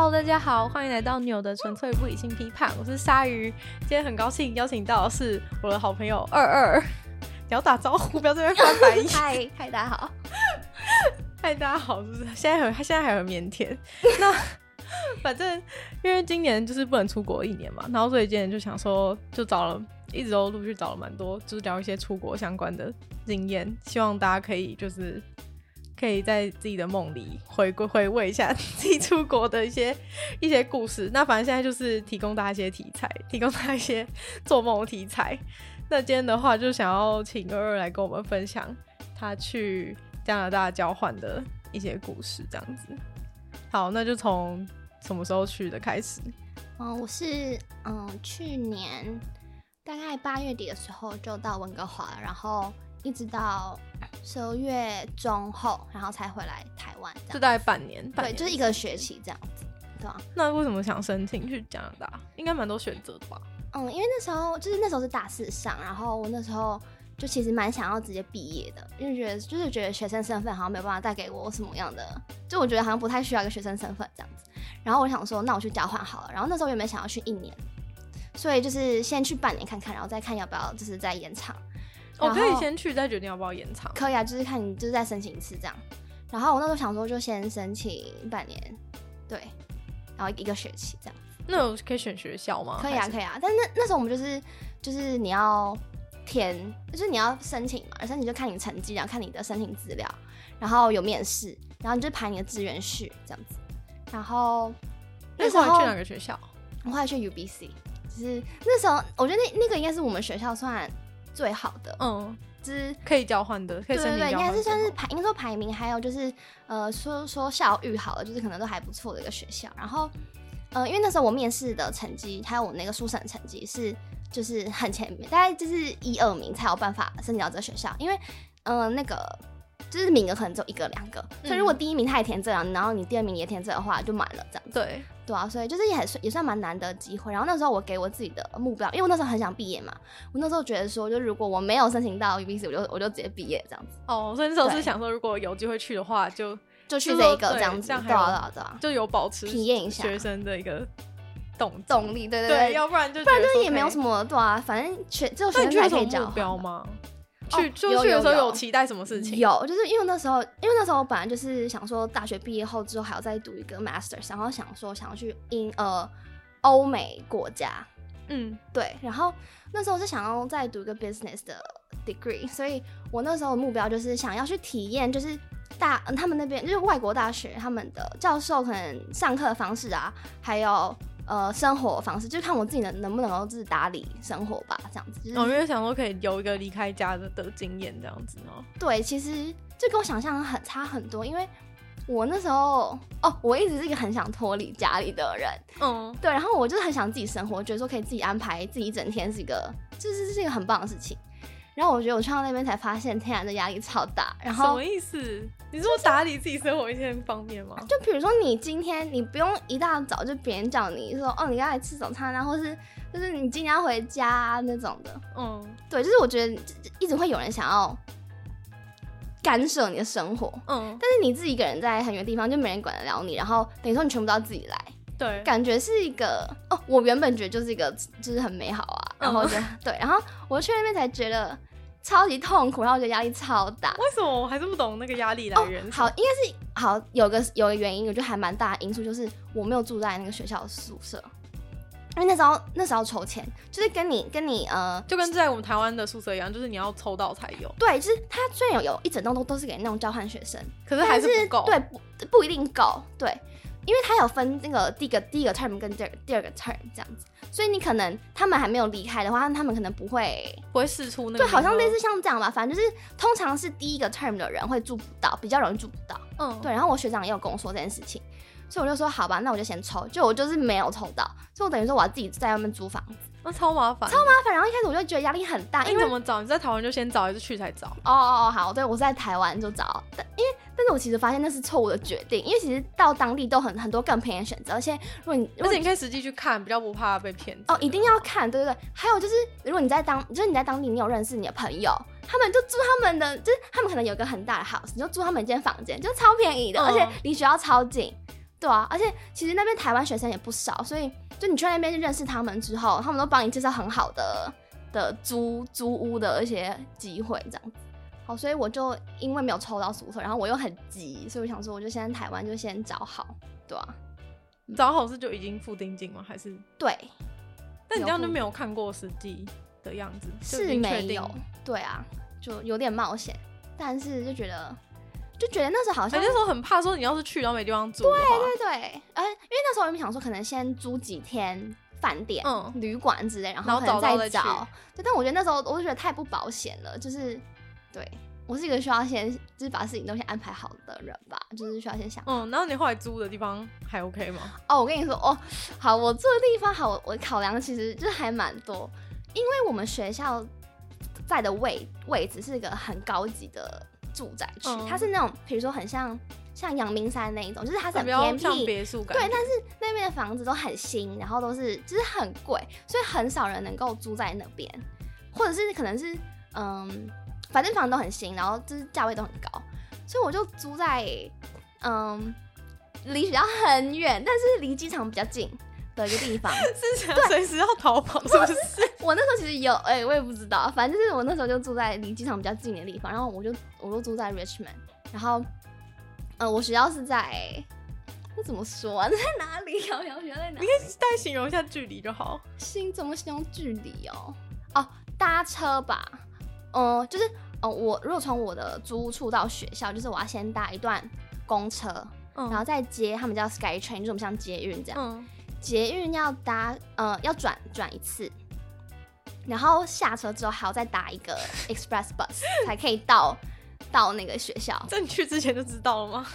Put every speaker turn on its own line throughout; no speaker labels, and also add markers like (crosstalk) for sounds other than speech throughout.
Hello，大家好，欢迎来到纽的纯粹不理性批判。我是鲨鱼，今天很高兴邀请到的是我的好朋友二二。你要打招呼，(laughs) 不要在这边翻白眼。(laughs)
嗨，嗨，大家好。(laughs)
嗨，大家好，是不是？现在很，他现在还很腼腆。那反正因为今年就是不能出国一年嘛，然后所以今年就想说，就找了，一直都陆续找了蛮多，就是聊一些出国相关的经验，希望大家可以就是。可以在自己的梦里回归回味一下自己出国的一些 (laughs) 一些故事。那反正现在就是提供大家一些题材，提供大家一些做梦题材。那今天的话，就想要请二二来跟我们分享他去加拿大交换的一些故事，这样子。好，那就从什么时候去的开始？
嗯，我是嗯去年大概八月底的时候就到温哥华，然后。一直到十二月中后，然后才回来台湾，
就大概半年，半年，
对，就是一个学期这样子，对啊？
那为什么想申请去加拿大？应该蛮多选择的吧？
嗯，因为那时候就是那时候是大四上，然后我那时候就其实蛮想要直接毕业的，因为觉得就是觉得学生身份好像没有办法带给我什么样的，就我觉得好像不太需要一个学生身份这样子。然后我想说，那我去交换好了。然后那时候原本想要去一年，所以就是先去半年看看，然后再看要不要就是再延长。
我可以先去，再决定要不要延长。
可以啊，就是看你就是再申请一次这样。然后我那时候想说，就先申请半年，对，然后一个学期这样。
那我可以选学校吗？
可以啊，可以啊。但是那那时候我们就是就是你要填，就是你要申请嘛，申请就看你成绩，然后看你的申请资料，然后有面试，然后你就排你的志愿序这样子。然后
那时候去哪个学校？
我后来去 UBC，就是那时候我觉得那那个应该是我们学校算。最好的，嗯，就是可以交换
的，可以申请交换，对对对，应该
是算是排，应该说排名，还有就是，呃，说说校誉好了，就是可能都还不错的一个学校。然后，呃，因为那时候我面试的成绩，还有我那个书审成绩是，就是很前面，大概就是一二名才有办法申请到这个学校，因为，呃，那个。就是名额可能只有一个两个，所以如果第一名他也填这样，然后你第二名也填这的话，就满了这样子。
对
对啊，所以就是也很也算蛮难得机会。然后那时候我给我自己的目标，因为我那时候很想毕业嘛，我那时候觉得说，就如果我没有申请到 UBC，我就我就直接毕业这样子。
哦，所以那时候是想说，如果有机会去的话，就
就去这一个这样子，
对对对，就有保持
体验一下
学生的一个动
动力，对对
对，要不然就
不然就是也没有什么对啊，反正学只有学生才可以交换
吗？去就去的时候有期待什么事情？
有，有，就是因为那时候，因为那时候我本来就是想说，大学毕业后之后还要再读一个 master，然后想说想要去英呃欧美国家，嗯，对。然后那时候是想要再读一个 business 的 degree，所以我那时候的目标就是想要去体验，就是大他们那边就是外国大学他们的教授可能上课的方式啊，还有。呃，生活方式就看我自己能能不能够自己打理生活吧，这样子。就是、
我没有想说可以有一个离开家的的经验，这样子哦。
对，其实这跟我想象很差很多，因为我那时候哦，我一直是一个很想脱离家里的人，嗯，对，然后我就是很想自己生活，觉得说可以自己安排自己一整天是一个，就是是一个很棒的事情。然后我觉得我去到那边才发现，天然的压力超大。然后
什么意思？你说打理自己生活一些方面吗？
就比如说你今天你不用一大早就别人叫你说哦，你要来吃早餐啊，或是就是你今天要回家啊那种的。嗯，对，就是我觉得一直会有人想要干涉你的生活。嗯，但是你自己一个人在很远的地方，就没人管得了你。然后等于说你全部都要自己来。
对，
感觉是一个哦，我原本觉得就是一个就是很美好啊，然后就、(laughs) 嗯、对，然后我去那边才觉得。超级痛苦，然后我觉得压力超大。
为什么我还是不懂那个压力来源？
哦，好，应该是好有个有个原因，我觉得还蛮大的因素，就是我没有住在那个学校的宿舍，因为那时候那时候筹钱，就是跟你跟你呃，
就跟在我们台湾的宿舍一样，就是你要抽到才有。
对，就是它虽然有有一整栋都都是给那种交换学生，
可是还是不够，
对，不不一定够，对。因为他有分那个第一个第一个 term 跟第二第二个 term 这样子，所以你可能他们还没有离开的话，他们可能不会
不会试出那个。
对，好像类似像这样吧，反正就是通常是第一个 term 的人会住不到，比较容易住不到。嗯，对。然后我学长也有跟我说这件事情，所以我就说好吧，那我就先抽，就我就是没有抽到，所以我等于说我要自己在外面租房子，
那超麻烦，
超麻烦。然后一开始我就觉得压力很大，因为
怎么找？你在台湾就先找，还是去才找？
哦哦哦，好，对，我是在台湾就找，但因为。但是我其实发现那是错误的决定，因为其实到当地都很很多更便宜的选择，而且如果你
而且你可以实际去看，比较不怕被骗。
哦，一定要看，对对对。还有就是，如果你在当，就是你在当地，你有认识你的朋友，他们就住他们的，就是他们可能有个很大的 house，你就住他们一间房间，就超便宜的，嗯、而且离学校超近。对啊，而且其实那边台湾学生也不少，所以就你去那边认识他们之后，他们都帮你介绍很好的的租租屋的一些机会，这样子。好，所以我就因为没有抽到宿舍，然后我又很急，所以我想说，我就先在台湾就先找好，对啊。
找好是就已经付定金吗？还是？
对。
但你这样就没有看过实际的样子？
是没有。对啊，就有点冒险，但是就觉得。就觉得那时候好像那时
候很怕，说你要是去然后没地方住。
对对对，呃，因为那时候我们想说，可能先租几天饭店、嗯、旅馆之类，然后可能再找。找对，但我觉得那时候我就觉得太不保险了，就是对我是一个需要先就是把事情都先安排好的人吧，就是需要先想。
嗯，然后你后来租的地方还 OK 吗？
哦，我跟你说，哦，好，我住的地方好，我考量其实就是还蛮多，因为我们学校在的位位置是一个很高级的。住宅区，嗯、它是那种，比如说很像像阳明山那一种，就是它是很偏僻，
别墅感。
对，但是那边的房子都很新，然后都是就是很贵，所以很少人能够住在那边，或者是可能是嗯，反正房子都很新，然后就是价位都很高，所以我就租在嗯，离学校很远，但是离机场比较近。的一个地方 (laughs)
是想随时要逃跑，是不是？(laughs)
我那时候其实有，哎、欸，我也不知道，反正就是我那时候就住在离机场比较近的地方，然后我就我就住在 Richmond，然后，呃，我学校是在，那怎么说啊？(laughs) 在哪里？学校学校在哪里？
你可以再形容一下距离就好。
形怎么形容距离哦？哦，搭车吧，嗯、呃，就是，哦、呃，我如果从我的租屋处到学校，就是我要先搭一段公车，嗯、然后再接他们叫 SkyTrain，就是我们像捷运这样。嗯捷运要搭，呃，要转转一次，然后下车之后还要再搭一个 (laughs) express bus 才可以到到那个学校。
在你去之前就知道了吗？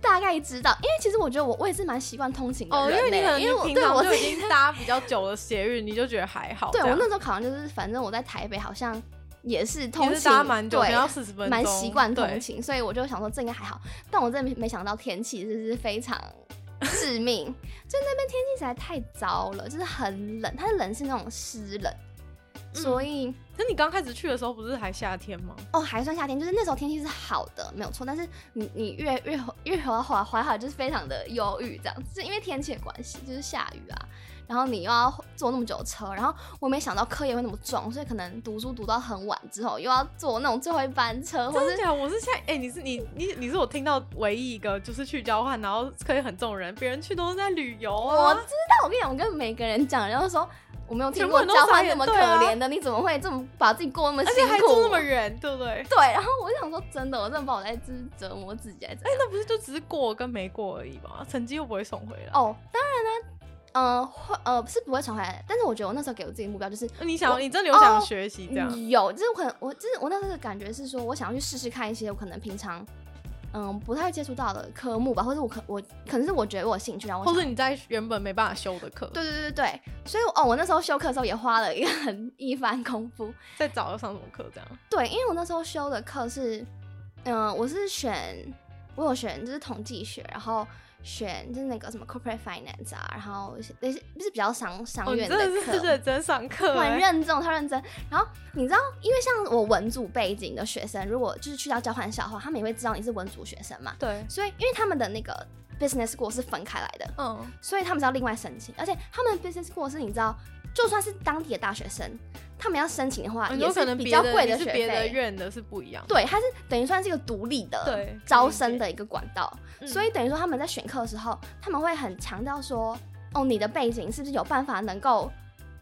大概知道，因为其实我觉得我我也是蛮习惯通勤的人，
哦，因为你可能
因为我
平常就已经 (laughs) 搭比较久的捷运，你就觉得还好。
对，我那时候考量就是，反正我在台北好像也是通勤，
搭蛮久，
对，
要四十分钟，
蛮习惯通勤，所以我就想说这应该还好。但我真的没想到天气就是非常。致命，就那边天气实在太糟了，就是很冷，它的冷是那种湿冷，嗯、所以，
可你刚开始去的时候不是还夏天吗？
哦，还算夏天，就是那时候天气是好的，没有错。但是你你越越越滑滑滑好，就是非常的忧郁，这样是因为天气的关系，就是下雨啊。然后你又要坐那么久的车，然后我没想到课业会那么重，所以可能读书读到很晚之后，又要坐那种最后一班车。
真的假的？我是现在，哎、欸，你是你你你是我听到唯一一个就是去交换，然后课业很重的人，别人去都是在旅游啊。
我知道，我跟你讲，我跟每个人讲，然后说我没有听过交换这么可怜的，你怎么会这么把自己过那么辛苦，而且还
住那么远，对不对？
对。然后我就想说，真的，我真的把我在就是折磨自己，哎、欸，
那不是就只是过跟没过而已吗？成绩又不会送回来。
哦，当然呢。呃，会呃是不会传回来的，但是我觉得我那时候给我自己的目标就是，
你想，你真的有想学习这样？哦、
有，就是我可能我就是我那时候的感觉是说，我想要去试试看一些我可能平常嗯不太接触到的科目吧，或者我可我可能是我觉得我有兴趣，然后
或者你在原本没办法修的课，
对对对对对，所以哦我那时候修课的时候也花了一个很一番功夫，
在找要上什么课这样？
对，因为我那时候修的课是嗯、呃、我是选我有选就是统计学，然后。选就是那个什么 corporate finance 啊，然后那些就是比较商商院的课，
真的认真上课，
很认真，他认真。然后你知道，因为像我文组背景的学生，如果就是去到交换校的话，他们也会知道你是文组学生嘛。
对。所以，
因为他们的那个 business school 是分开来的，嗯，所以他们是要另外申请，而且他们 business school 是你知道。就算是当地的大学生，他们要申请的话，也是比较贵的学费。别
的院的是不一样。
对，它是等于算是一个独立的招生的一个管道，所以等于说他们在选课的时候，他们会很强调说，哦，你的背景是不是有办法能够，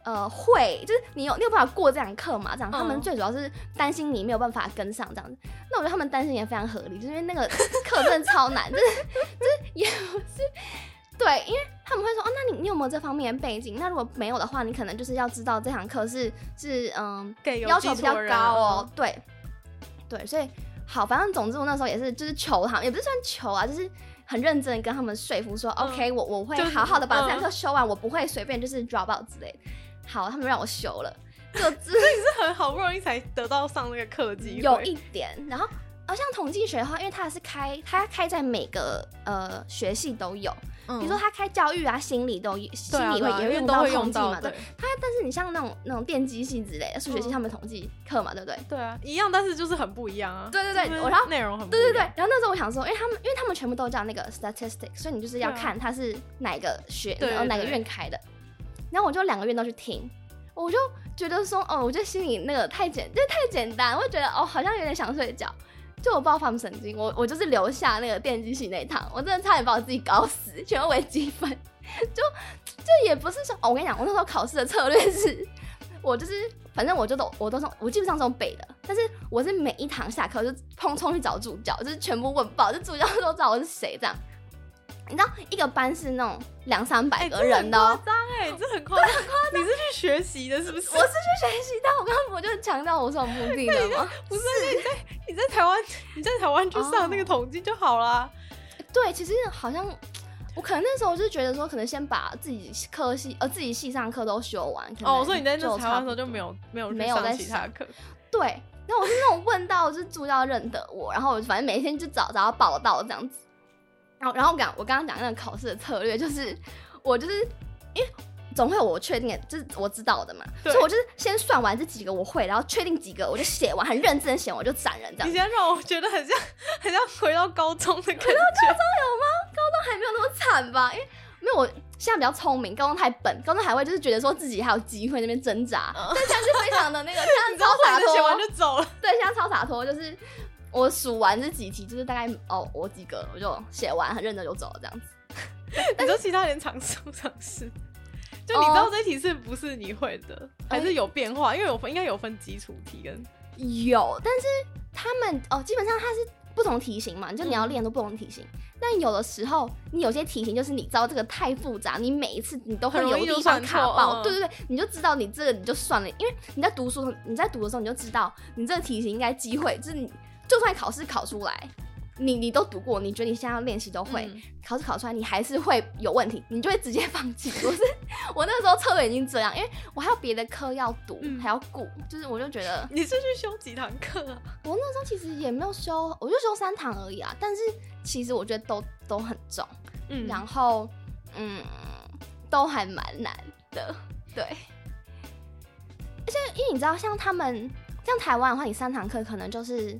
呃，会，就是你有你有办法过这堂课嘛？这样，他们最主要是担心你没有办法跟上这样子。那我觉得他们担心也非常合理，就是因为那个课真的超难，就是 (laughs) 就是也不是。对，因为他们会说，哦，那你你有没有这方面的背景？那如果没有的话，你可能就是要知道这堂课是是嗯，要求比较高哦。对，对，所以好，反正总之我那时候也是就是求他们，也不是算求啊，就是很认真跟他们说服说，嗯，OK，我我会好好的把这堂课修完，嗯，我不会随便就是 drop out 之类的。好，他们让我修了，(laughs) 就所以
是很好不容易才得到上那个课机会，
有一点，然后。而像统计学的话，因为它是开，它开在每个呃学系都有。比如说它开教育啊、心理都心理会也会用到统计嘛，对。他但是你像那种那种电机系之类的数学系，他们统计课嘛，对不对？
对啊，一样，但是就是很不一样啊。
对对对，然后内容很对对对。然后那时候我想说，因为他们因为他们全部都叫那个 statistics，所以你就是要看它是哪个学然后哪个院开的。然后我就两个月都去听，我就觉得说，哦，我觉得心里那个太简，就太简单，我就觉得哦，好像有点想睡觉。就我爆发神经，我我就是留下那个电机系那一堂，我真的差点把我自己搞死，全部微积分，(laughs) 就就也不是说，哦，我跟你讲，我那时候考试的策略是，我就是反正我就都我都是我基本上是用背的，但是我是每一堂下课就砰冲去找助教，就是全部问爆，就助教都知道我是谁这样。你知道一个班是那种两三百个人的，
夸张哎，这很夸张，很夸张。你是去学习的，是不是？
我是去学习，但我刚刚不就是强调我是有目的的吗？(laughs)
不是，你在你在台湾，你在台湾去上那个统计就好啦。
对，其实好像我可能那时候就觉得说，可能先把自己科系呃自己系上课都修完。
哦，所以你在那台湾的时候就没有没有没有在其他课。
对，那我是那种问到就是助教认得我，然后我反正每天就找找到报道这样子。然后，然后我讲，我刚刚讲那个考试的策略，就是我就是，因为总会有我确定的，就是我知道的嘛，所以我就是先算完这几个我会，然后确定几个我就写完，很认真的写完，我就斩人这样。
你现在让我觉得很像，很像回到高中的感觉。
回到高中有吗？高中还没有那么惨吧？因为没有，我现在比较聪明，高中太笨，高中还会就是觉得说自己还有机会那边挣扎，但现在是非常的那个，(laughs) 现在超洒脱，写完就走了。对，现在超洒脱，就是。我数完这几题，就是大概哦，我几个我就写完，很认真就走了这样子。(laughs)
你说其他人尝试不尝试？就你知道这题是不是你会的，哦、还是有变化？因为有分，应该有分基础题跟
有，但是他们哦，基本上它是不同题型嘛，就你要练都不同题型。嗯、但有的时候，你有些题型就是你知道这个太复杂，你每一次你都会有地方卡爆。对对对，你就知道你这个你就算了，因为你在读书，你在读的时候你就知道你这个题型应该机会就是你。就算考试考出来，你你都读过，你觉得你现在要练习都会，嗯、考试考出来你还是会有问题，你就会直接放弃。(laughs) 我是我那时候策略已经这样，因为我还有别的科要读，嗯、还要顾，就是我就觉得
你是去修几堂课啊？
我那时候其实也没有修，我就修三堂而已啊。但是其实我觉得都都很重，嗯，然后嗯，都还蛮难的，对。而且因为你知道，像他们像台湾的话，你三堂课可能就是。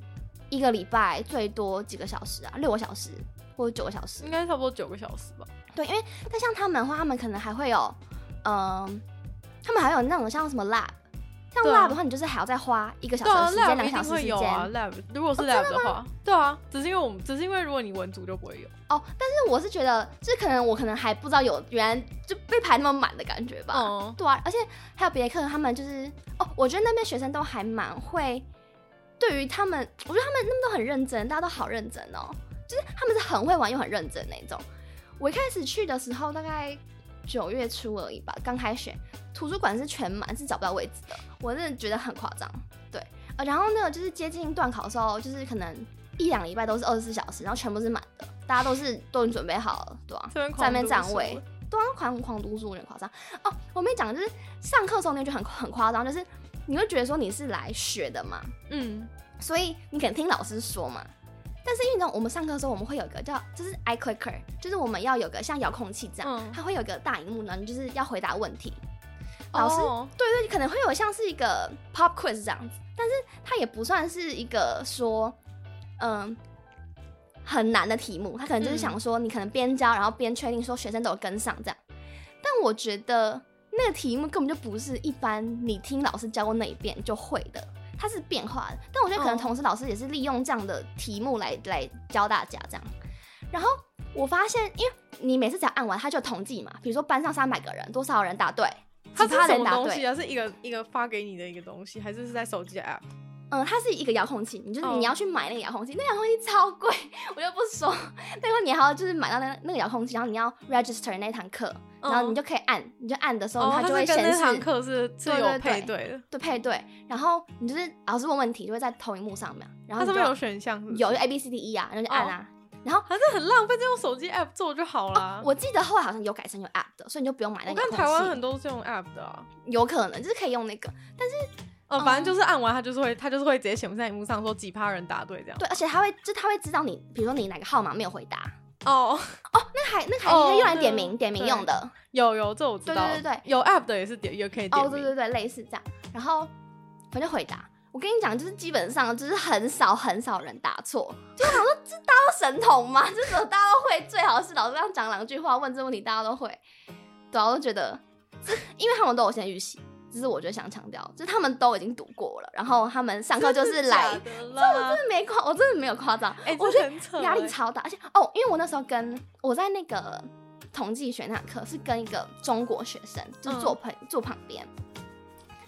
一个礼拜最多几个小时啊？六个小时或者九个小时？
应该差不多九个小时吧。
对，因为但像他们的话，他们可能还会有，嗯、呃，他们还有那种像什么 lab，像 lab 的话，你就是还要再花一个小时的时间，两、小时时间。
啊、lab 如果是 lab 的话，哦、对啊，只是因为我们只是因为如果你文组就不会有
哦。但是我是觉得，就是可能我可能还不知道有原来就被排那么满的感觉吧。嗯，对啊，而且还有别的课，他们就是哦，我觉得那边学生都还蛮会。对于他们，我觉得他们那么都很认真，大家都好认真哦，就是他们是很会玩又很认真那种。我一开始去的时候，大概九月初而已吧，刚开学，图书馆是全满，是找不到位置的，我真的觉得很夸张。对，呃，然后呢，就是接近段考的时候，就是可能一两礼拜都是二十四小时，然后全部是满的，大家都是都已经准备好了，对吧？在那边占位，对啊，狂狂读书有点夸张哦。我没讲，就是上课的时候那就很很夸张，就是。你会觉得说你是来学的嘛？嗯，所以你可能听老师说嘛。但是因为呢，我们上课的时候，我们会有一个叫就是 iClicker，就是我们要有个像遥控器这样，嗯、它会有个大荧幕呢，你就是要回答问题。老师，对对，可能会有像是一个 pop quiz 这样子，但是它也不算是一个说嗯很难的题目，他可能就是想说你可能边教，然后边确定说学生都有跟上这样。但我觉得。那个题目根本就不是一般你听老师教过那一遍就会的，它是变化的。但我觉得可能同时老师也是利用这样的题目来来教大家这样。然后我发现，因为你每次只要按完，它就统计嘛。比如说班上三百个人，多少人答对？
它是什么东西啊？是一个一个发给你的一个东西，还是是在手机的 app？
嗯，它是一个遥控器，你就是你要去买那个遥控器，那个遥控器超贵，我就不说。(laughs) 那个你还要就是买到那那个遥控器，然后你要 register 那堂课。然后你就可以按，你就按的时候，它就会显示。
那堂课是是有配对的，
对配对。然后你就是老师问问题，就会在投影幕上面。然后
它上面有选项，
有就 A B C D E 啊，然后就按啊。然后
还是很浪费，就用手机 app 做就好了。
我记得后来好像有改成有 app 的，所以你就不用买那个。
我看台湾很多是用 app 的啊，
有可能就是可以用那个，但是
嗯，反正就是按完他就是会，他就是会直接显示在荧幕上说几趴人答对这样。
对，而且他会，就他会知道你，比如说你哪个号码没有回答。
哦
哦，那还那还可以用来点名点名用的。
有有，这我知道。
对对对，
有 app 的也是点也可以点。
哦，对对对，类似这样。然后反正回答，我跟你讲，就是基本上就是很少很少人答错。就想说，这大家都神童吗？就是大家都会，最好是老师这样讲两句话，问这问题大家都会。对啊，我都觉得，是因为他们都有先预习。只是我觉得想强调，就是他们都已经读过了，然后他们上课就是来，这我真的没夸，我真的没有夸张，
欸、
我觉得压力超大，而且哦，因为我那时候跟我在那个统计学那课是跟一个中国学生，就是坐朋、嗯、坐旁边，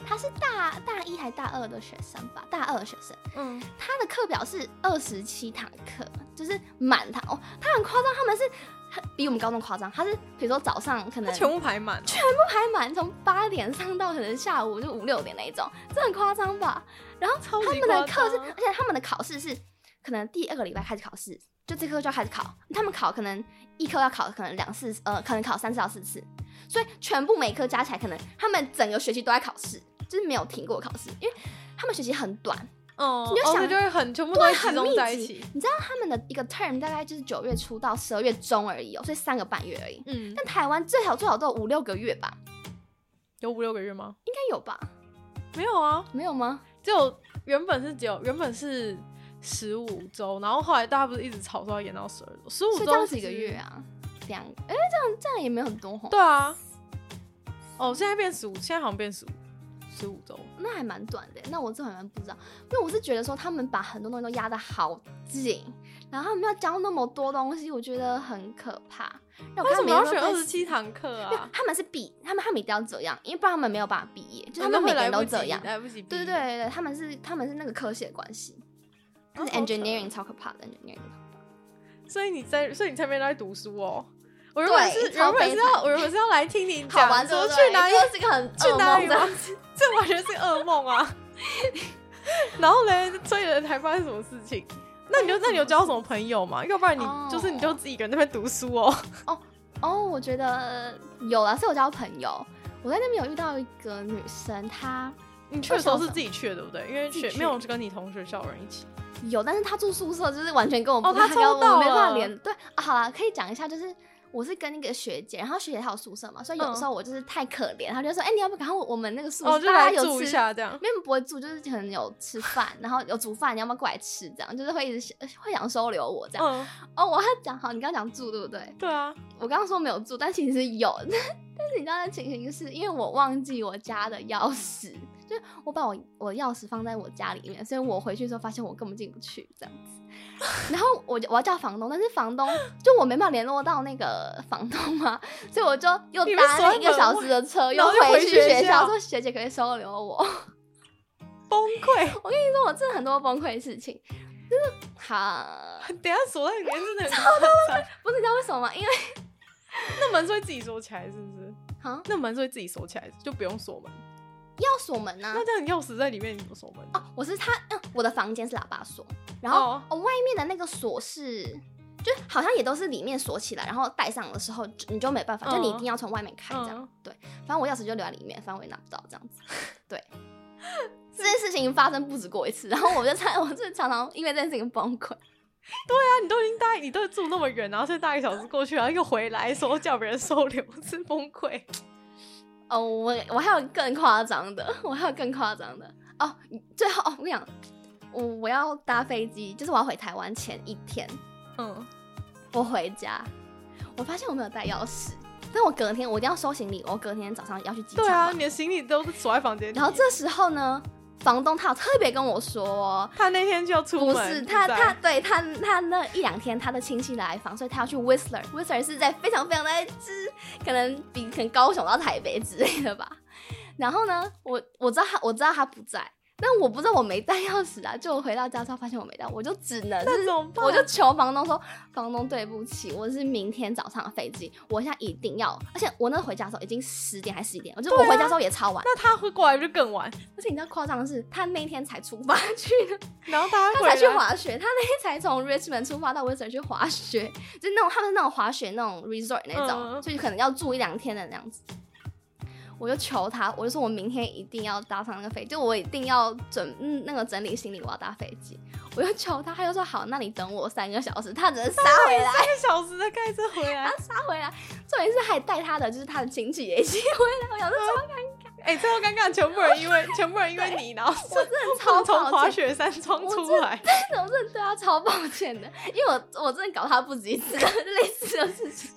他是大大一还大二的学生吧，大二的学生，嗯，他的课表是二十七堂课，就是满堂哦，他很夸张，他们是。比我们高中夸张，他是比如说早上可能
全部排满，
全部排满，从八点上到可能下午就五六点那一种，这很夸张吧？然后他们的课是，而且他们的考试是可能第二个礼拜开始考试，就这科就要开始考，他们考可能一科要考可能两次，呃，可能考三次到四次，所以全部每科加起来，可能他们整个学期都在考试，就是没有停过考试，因为他们学期很短。
哦，你就想就会很全部都会集中在一起。
你知道他们的一个 term 大概就是九月初到十二月中而已哦，所以三个半月而已。嗯，但台湾最好最好都有五六个月吧？
有五六个月吗？
应该有吧？
没有啊，
没有吗？
就原本是只有原本是十五周，然后后来大家不是一直吵说要延到十二周，十五周
这几个月啊？两哎、欸，这样这样也没有很多吼。
对啊。哦，现在变十五，现在好像变十五。十五周，
那还蛮短的。那我这好像不知道，因为我是觉得说他们把很多东西都压得好紧，然后他们要教那么多东西，我觉得很可怕。
为什么要选二十七堂课啊？
他们是毕，他们他们一定要这样，因为不然他们没有办法毕业，就他们每年都这样，
来不及。
对对对对，他们是他们是那个科系的关系，就是 engineering 超可怕的 engineering。
所以你在，所以你在那边都在读书哦。我原本是原本是要我原本是要来听你讲说去哪里，
是个很
去哪里吗？(laughs) 这完全是噩梦啊！然后呢，所以人还发生什么事情？那你就那你有交什么朋友吗？要不然你就是你就自己一个人在那边读书哦。(laughs)
哦哦，我觉得有了，是有交朋友。我在那边有遇到一个女生，她
你去的时候是自己去的对不对？因为学没有跟你同学校人一起。
有，但是她住宿舍，就是完全跟我
哦，她抽到了，
没办法连。对啊，好啦，可以讲一下，就是。我是跟那个学姐，然后学姐她有宿舍嘛，所以有时候我就是太可怜，她、嗯、就说：“哎、欸，你要不赶快我们那个宿舍，
哦、
大家有
住一下这样，
没有不会住，就是可能有吃饭，然后有煮饭，你要不要过来吃？这样就是会一直会想收留我这样。嗯、哦，我要讲好，你刚刚讲住对不对？
对啊，
我刚刚说没有住，但其实有。(laughs) 但是你知道的情形是因为我忘记我家的钥匙，就是我把我我钥匙放在我家里面，所以我回去的时候发现我根本进不去这样子。然后我我要叫房东，但是房东就我没办法联络到那个房东嘛，所以我就又搭了一个小时的车，又回去学校说学姐可以收留我。(laughs)
崩溃！
我跟你说，我真的很多崩溃的事情，就是好。(laughs)
等下锁在里面真的很 (laughs)
超多崩溃，不是你知道为什么吗？因为
那门是会自己锁起来，是不是？好？那门是会自己锁起来，就不用锁门。
要锁门呢、啊？
那这样你钥匙在里面，你怎么锁门？
哦，我是他，嗯，我的房间是喇叭锁，然后哦，哦，外面的那个锁是，就好像也都是里面锁起来，然后带上的时候你就没办法，嗯、就你一定要从外面开这样。嗯、对，反正我钥匙就留在里面，反正我也拿不到这样子。对，这件事情发生不止过一次，然后我就猜，我就常常因为这件事情崩溃。
对啊，你都已经搭，你都住那么远，然后再大一个小时过去，然后又回来说叫别人收留，是崩溃。
哦，我我还有更夸张的，我还有更夸张的哦。最后哦，我跟你讲，我我要搭飞机，就是我要回台湾前一天，嗯，我回家，我发现我没有带钥匙，但我隔天我一定要收行李，我隔天早上要去机场。
对啊，你的行李都是锁在房间里。
然后这时候呢？房东他有特别跟我说，
他那天就要出门。
不是他，他对他他那一两天他的亲戚来访，所以他要去 Whistler。Whistler 是在非常非常的之，可能比可能高雄到台北之类的吧。然后呢，我我知道他，我知道他不在。但我不知道我没带钥匙啊，就我回到家之后发现我没带，我就只能是，我就求房东说，房东对不起，我是明天早上的飞机，我现在一定要，而且我那回家的时候已经十点还是十一点，我就我回家的时候也超晚，
那他会过来就更晚，
而且你知道夸张的是，他那天才出发去的，(laughs)
然后他
他才去滑雪，他那天才从 Richmond 出发到 Whistler 去滑雪，就那种他们那种滑雪那种 resort 那种，嗯、所以可能要住一两天的那样子。我就求他，我就说我明天一定要搭上那个飞机，就我一定要准嗯那个整理行李，我要搭飞机。我就求他，他就说好，那你等我三个小时，他只能杀回来，
三个小时再开车回来，
他杀回来，重点是还带他的就是他的亲戚也一起回来，我想说超尴尬。
哎、欸，最后尴尬，全部人因为全部人因为你，然后
我真的超
从滑雪山冲出来，
真的，我真的对他超抱歉的，因为我我真的搞他不止一次类似的事情。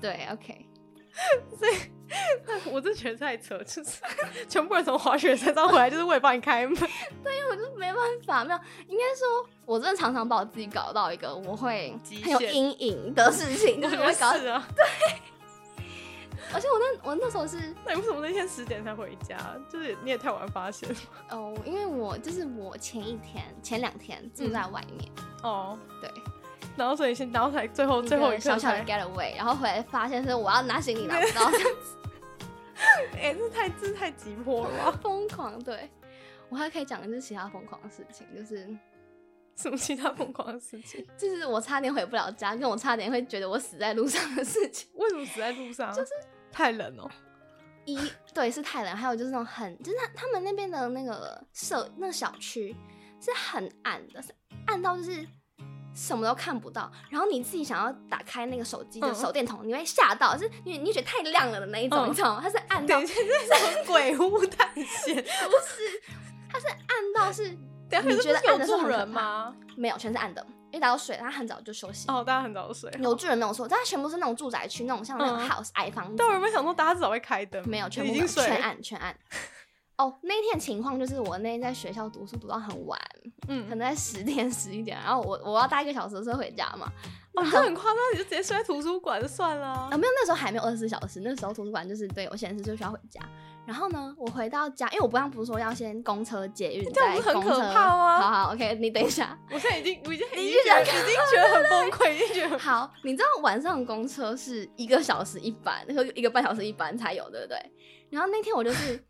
对，OK，
所以 (laughs) 我真觉得太扯，就是全部人从滑雪山上回来，就是为了帮你开门。(laughs)
对，因为我就没办法，没有，应该说，我真的常常把我自己搞到一个我会很有阴影的事情，就是会搞
啊，
对。而且我那我那时候是，
那你为什么那天十点才回家？就是你也太晚发现
哦，因为我就是我前一天前两天住在外面、
嗯、哦，
对，
然后所以先然后才最后最后一刻
小小的 get away，然后回来发现是我要拿行李拿不到
哎、欸，这太这太急迫了吧，(laughs)
疯狂，对，我还可以讲的是其他疯狂的事情，就是
什么其他疯狂的事情，(laughs)
就是我差点回不了家，跟我差点会觉得我死在路上的事情。
为什么死在路上？
就是。
太冷哦，
一对是太冷，还有就是那种很，就是他他们那边的那个社那个小区是很暗的，是暗到就是什么都看不到。然后你自己想要打开那个手机的手电筒，嗯、你会吓到，就是你你觉得太亮了的那一种，嗯、你知道吗？它是暗到，是
什么 (laughs) 鬼屋探险？
不是，它是暗到是，(laughs) 你觉得暗的是有住人吗？没有，全是暗的。因为大家都睡，他很早就休息。
哦，大家很早就睡。
有住人没有错，但他全部是那种住宅区，那种像那种 house 矮房子。
但我有没有想说大家至少会开灯？
没有，全部全暗全暗。哦，那一天情况就是我那天在学校读书读到很晚，嗯，可能在十点十一点，然后我我要搭一个小时的车回家嘛。
哦，这很夸张，你就直接睡在图书馆就算了。啊，
没有，那时候还没有二十四小时，那时候图书馆就是对我现在是就需要回家。然后呢，我回到家，因为我不刚不是说要先公车捷运，
这样不是很可怕吗？
好好，OK，你等一下，(laughs)
我现在已经，我已经，已经觉得，已经觉得很崩溃，已经觉得 (laughs)
好。你知道晚上公车是一个小时一班，然后一个半小时一班才有，对不对？然后那天我就是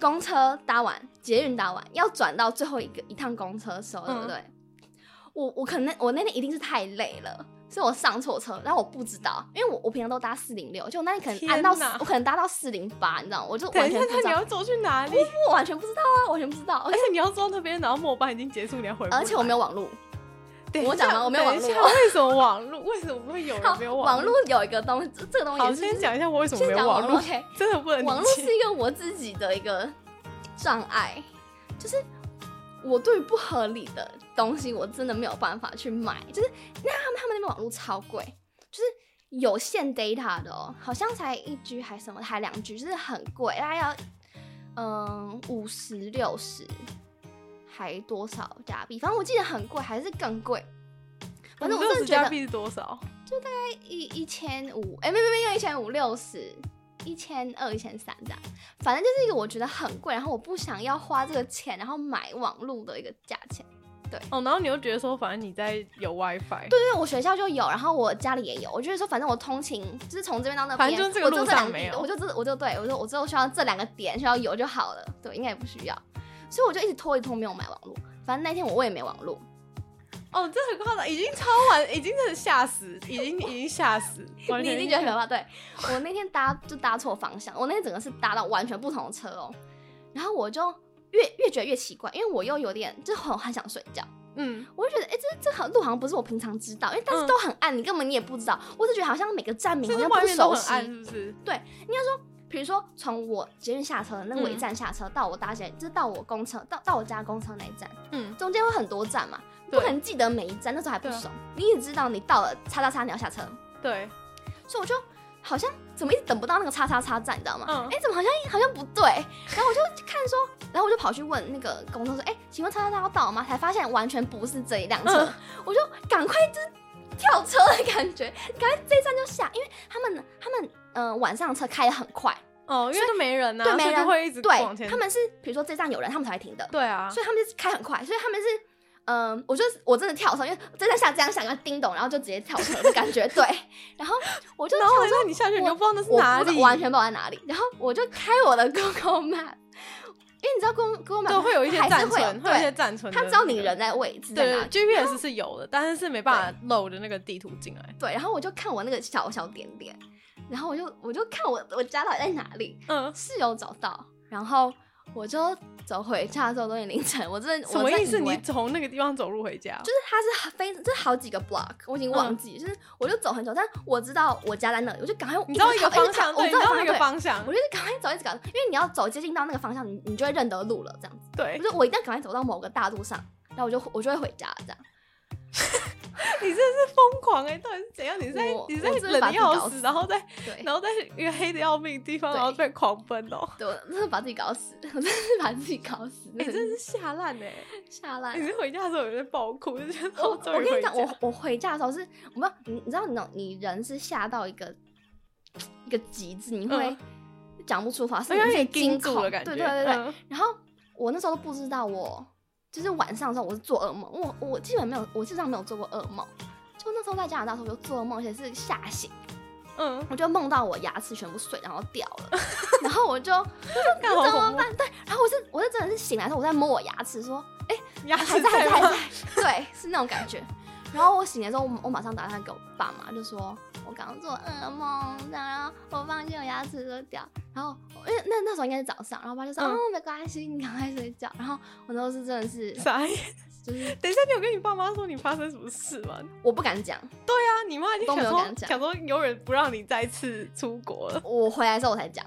公车搭完，捷运搭完，要转到最后一个一趟公车的时候，对不对？嗯、我我可能我那天一定是太累了。所以我上错车，然后我不知道，因为我我平常都搭四零六，就我那天可能按到我可能搭到四零八，你知道，我就完全不知道
你要走去哪里，
我完全不知道啊，完全不知道。而且
你要坐那边，然后末班已经结束，你要回，
而且我没有网络。我讲吗？我没有网络。
为什么网络？为什么会有人没有网络？
网络有一个东西，这个东西。
好，先讲一下我为什么没有网络。
OK，(laughs)
真的不能。
网络是一个我自己的一个障碍，就是。我对于不合理的东西，我真的没有办法去买。就是那他们他们那边网络超贵，就是有限 data 的哦，好像才一 G 还什么，还两 G，就是很贵，大概要嗯五十六十，还多少加币？反正我记得很贵，还是更贵。反正我真的觉得
加币是多少？
就大概一一千五，哎，没没没有一千五六十。一千二、一千三这样，反正就是一个我觉得很贵，然后我不想要花这个钱，然后买网络的一个价钱。对
哦，然后你又觉得说，反正你在有 WiFi，
对对，我学校就有，然后我家里也有。我觉得说，反正我通勤就是从这边到那边，
反正就这个路上没有，
我就这我就对我就我之后需要这两个点需要有就好了。对，应该也不需要，所以我就一直拖一拖没有买网络。反正那天我我也没网络。
哦，这很夸张，已经超完，已经真的吓死，已经已经吓死，(laughs)
你已经觉得很可怕。对，我那天搭就搭错方向，我那天整个是搭到完全不同的车哦，然后我就越越觉得越奇怪，因为我又有点就很很想睡觉，嗯，我就觉得哎、欸，这这好路好像不是我平常知道，因为但是都很暗，嗯、你根本你也不知道，我就觉得好像每个站名好像不熟悉，
是不是？
对，应该说，比如说从我捷运下车的那个尾站下车、嗯、到我搭捷，就是到我公车到到我家公车那一站，嗯，中间会很多站嘛。不可能记得每一站，那时候还不熟。你也知道，你到了叉叉叉，你要下车。
对，
所以我就好像怎么一直等不到那个叉叉叉站，你知道吗？嗯。哎，怎么好像好像不对？然后我就看说，然后我就跑去问那个公车说：“哎，请问叉叉叉要到吗？”才发现完全不是这一辆车。我就赶快就跳车的感觉，赶快这一站就下，因为他们他们嗯晚上车开的很快
哦，因为都没人呐，
对，没人
会一直对。
他们是比如说这站有人，他们才会停的。
对啊，
所以他们是开很快，所以他们是。嗯，我就我真的跳车，因为真的像这样想要叮咚，然后就直接跳车的感觉，(laughs) 对。然后我就，
然后你下去，你就不知道那是哪里，
完全不知道在哪里。然后我就开我的 Google Map，因为你知道 Google Google Map
会有一些暂存，会有一些暂存，
他知道你人在位置在哪。
GPS 是有的，但是是没办法 load 的那个地图进来。
对，然后我就看我那个小小点点，然后我就我就看我我家到底在哪里，嗯，是有找到，然后。我就走回家的时候都已经凌晨，我真的
什么意思？你从那个地方走路回家？
就是它是非这好几个 block，我已经忘记，嗯、就是我就走很久，但我知道我家在那里，我就赶快。
你知道一个方向，我知道那个方向，
我就赶快走，一直赶，因为你要走接近到那个方向，你你就会认得路了，这样子。
对，
就是我一定要赶快走到某个大路上，然后我就我就会回家了，这样。(laughs) (laughs)
你这是疯狂哎、欸！到底是怎样？你在你在冷的要死，然后在
对，
然后在一个黑的要命的地方，然后在狂奔哦、喔！
对，我真的把自己搞死，我真是把自己搞死，
你 (laughs) 真是吓烂哎！
吓烂！
你是回家的时候有在爆哭，就觉得我
我跟你讲，我我回家的时候是，我不知道你你知道你你人是吓到一个一个极致，你会讲不出话，是有点惊恐的感觉。对对对对，嗯、然后我那时候都不知道我。就是晚上的时候，我是做噩梦，我我基本没有，我基本上没有做过噩梦。就那时候在加拿大的时候，我就做噩梦，而且是吓醒。嗯，我就梦到我牙齿全部碎，然后掉了，(laughs) 然后我就 (laughs) 怎么办？对，然后我是我是真的是醒来的时候，我在摸我牙齿，说，哎、欸，牙齿在还在，还在，对，是那种感觉。然后我醒来之后，我我马上打电话给我爸妈，就说。我刚刚做噩梦，然后我发现我牙齿都掉，然后因为那那时候应该是早上，然后我爸就说：“嗯、哦，没关系，你赶快睡觉。”然后我那时候是真的是
啥意思？就是等一下，你有跟你爸妈说你发生什么事吗？
我不敢讲。对
啊，你妈已经想说
讲
想说有人不让你再次出国了。
我回来之后我才讲。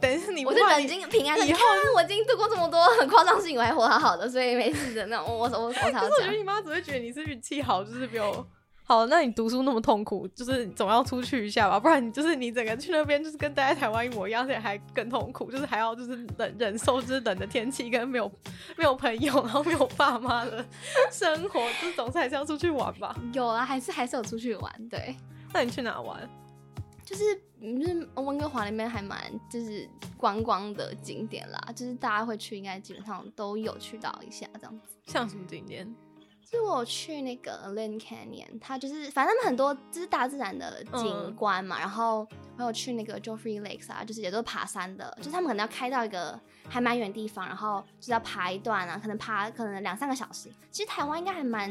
等一下，你
我是冷静平安的。以后我已经度过这么多很夸张事情，我还活好好的，所以没事的那。我我我我才讲。(laughs) 可是
我觉得你妈只会觉得你是运气好，就是没有。好，那你读书那么痛苦，就是总要出去一下吧，不然你就是你整个去那边就是跟待在台湾一模一样，而且还更痛苦，就是还要就是忍忍受就是冷的天气跟没有没有朋友，然后没有爸妈的生活，就是总是还是要出去玩吧。
有啊，还是还是有出去玩。对，
那你去哪玩？
就是就是温哥华那边还蛮就是观光的景点啦，就是大家会去，应该基本上都有去到一下这样子。
像什么景点？
就我去那个 Lynn Canyon，它就是反正他们很多就是大自然的景观嘛，嗯、然后还有去那个 Joffrey Lakes 啊，就是也都是爬山的，就是他们可能要开到一个还蛮远的地方，然后就是要爬一段啊，可能爬可能两三个小时。其实台湾应该还蛮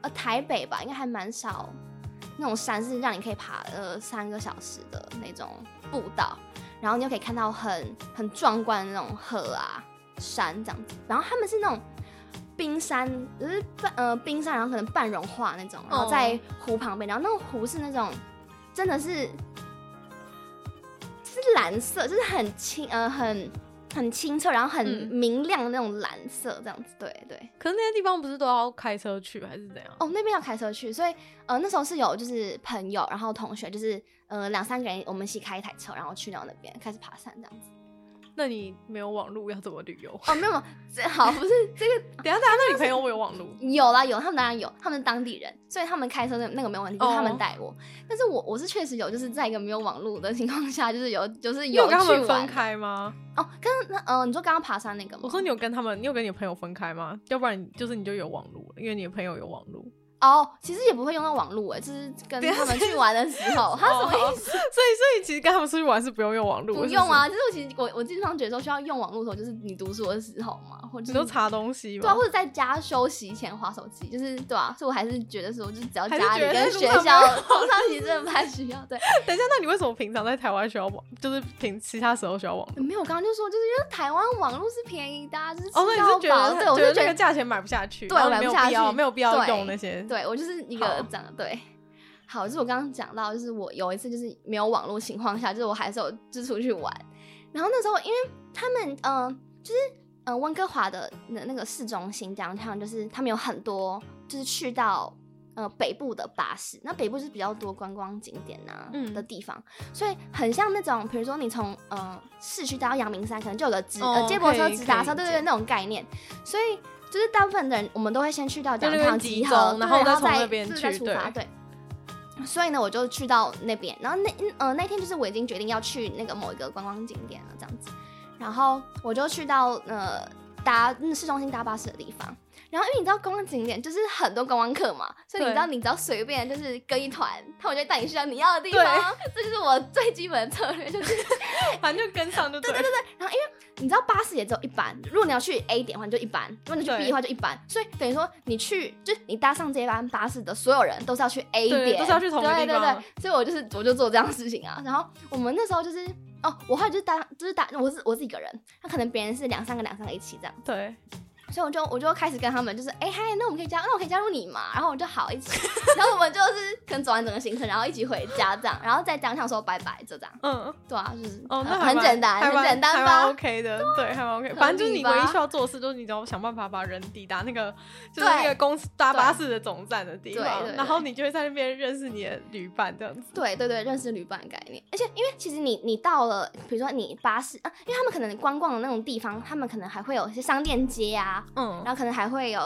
呃台北吧，应该还蛮少那种山是让你可以爬呃三个小时的那种步道，然后你就可以看到很很壮观的那种河啊山这样子，然后他们是那种。冰山就是半呃冰山，然后可能半融化那种，然后在湖旁边，然后那个湖是那种真的是是蓝色，就是很清呃很很清澈，然后很明亮的那种蓝色这样子。对对。
可是那些地方不是都要开车去还是怎样？
哦，那边要开车去，所以呃那时候是有就是朋友，然后同学就是呃两三个人，我们一起开一台车，然后去到那边开始爬山这样子。
那你没有网络要怎么旅游？
哦，没有，这好不是这个。(laughs)
等下，等下，那你朋友有没有网络？(laughs)
有啦，有，他们当然有，他们是当地人，所以他们开车那那个没有问题，就是他们带我。但是我我是确实有，就是在一个没有网络的情况下，就是有，就是有去玩。
跟他们分开吗？
哦，跟那嗯，你说刚刚爬山那个吗？
我说你有跟他们，你有跟你朋友分开吗？要不然就是你就有网络，因为你的朋友有网路。
哦，其实也不会用到网络哎，就是跟他们去玩的时候，(laughs) 他什么意思？所
以，所以其实跟他们出去玩是不用用网络，
不用啊。就是我其实我我经常觉得说需要用网络的时候，就是你读书的时候嘛，或者你
都查东西嘛，
对啊，或者在家休息前划手机，就是对啊。所以我还是觉得说，就是只要家里跟学校通上其实真的不太需要。对，(laughs)
等一下，那你为什么平常在台湾需要网，就是平其他时候需要网络？
没有，我刚刚就说，就是因为台湾网络是便宜的，就是
哦，那你是觉得对，我就觉得价钱买不下去，
对，买不下去，
没有必要用那些，
对我就是一个。讲的对，好，就是我刚刚讲到，就是我有一次就是没有网络情况下，就是我还是有就出去玩，然后那时候因为他们嗯、呃，就是嗯温哥华的那那个市中心这样，他们就是他们有很多就是去到呃北部的巴士，那北部是比较多观光景点呐、啊嗯、的地方，所以很像那种，比如说你从呃市区到阳明山，可能就有个直、哦、呃接驳车直达车，对对对，那种概念，所以。就是大部分的人，我们都会先去到讲堂集合，然后再从那边去出发。对，所以呢，我就去到那边，然后那呃那天就是我已经决定要去那个某一个观光景点了，这样子。然后我就去到呃搭市中心搭巴士的地方。然后，因为你知道观光景点就是很多观光客嘛，所以你知道，你只要随便就是跟一团，他们就会带你去到你要的地方。这就是我最基本的策略，就是 (laughs)
反正就跟上就对。
对对对对。然后，因为你知道巴士也只有一班，如果你要去 A 点的话就一班，如果你去 B 的话就一班，所以等于说你去就是你搭上这班巴士的所有人都是要去 A 点，
都是要去同一个地方。
对对对。所以我就是我就做这样的事情啊。然后我们那时候就是哦，我后来就是搭就是搭我是我是一个人，那可能别人是两三个两三个一起这样。
对。
所以我就我就开始跟他们就是哎嗨，那我们可以加，那我可以加入你嘛？然后我们就好一起，(laughs) 然后我们就是可能走完整个行程，然后一起回家这样，然后在当场说拜拜，就这样。嗯，对啊，就是哦，那很简单，很简单吧
？OK 的，对，还 OK。反正就是你唯一需要做的事，就是你只要想办法把人抵达那个就是那个公司搭巴士的总站的地方，然后你就会在那边认识你的旅伴这样子。
对对对，认识旅伴概念。而且因为其实你你到了，比如说你巴士啊，因为他们可能观光的那种地方，他们可能还会有一些商店街啊，嗯，然后可能。还会有，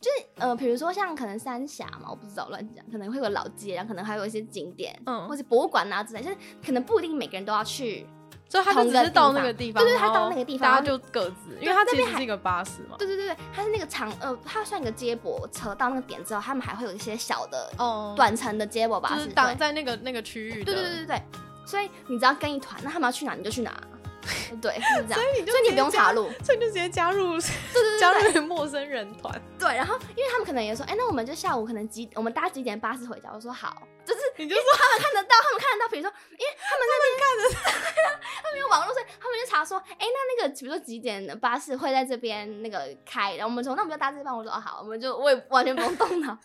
就是呃，比如说像可能三峡嘛，我不知道乱讲，可能会有老街，然后可能还有一些景点，嗯，或者博物馆啊之类，就是可能不一定每个人都要去，
就他只是到那个地方，
对对，他到那个地方，
大家就各自，因为他其实是一个巴士嘛，
对对对对，他是那个长呃，他算一个接驳车，到那个点之后，他们还会有一些小的哦短程的接驳巴士，
挡在那个那个区域，
对对对对对，所以你只要跟一团，那他们要去哪你就去哪。(laughs) 对，是这样，所以你就所以你不用查路，(laughs)
所以你就直接加入，对对对，(laughs) 加入陌生人团。
对，然后因为他们可能也说，哎，那我们就下午可能几，我们搭几点巴士回家？我说好，就是
你就说
他们看得到，他们看得到，比如说，因为他们那边看得到，他们有网络，所以他们就查说，哎，那那个比如说几点的巴士会在这边那个开？然后我们说，那我们就搭这班。我说哦好，我们就我也完全不用动脑。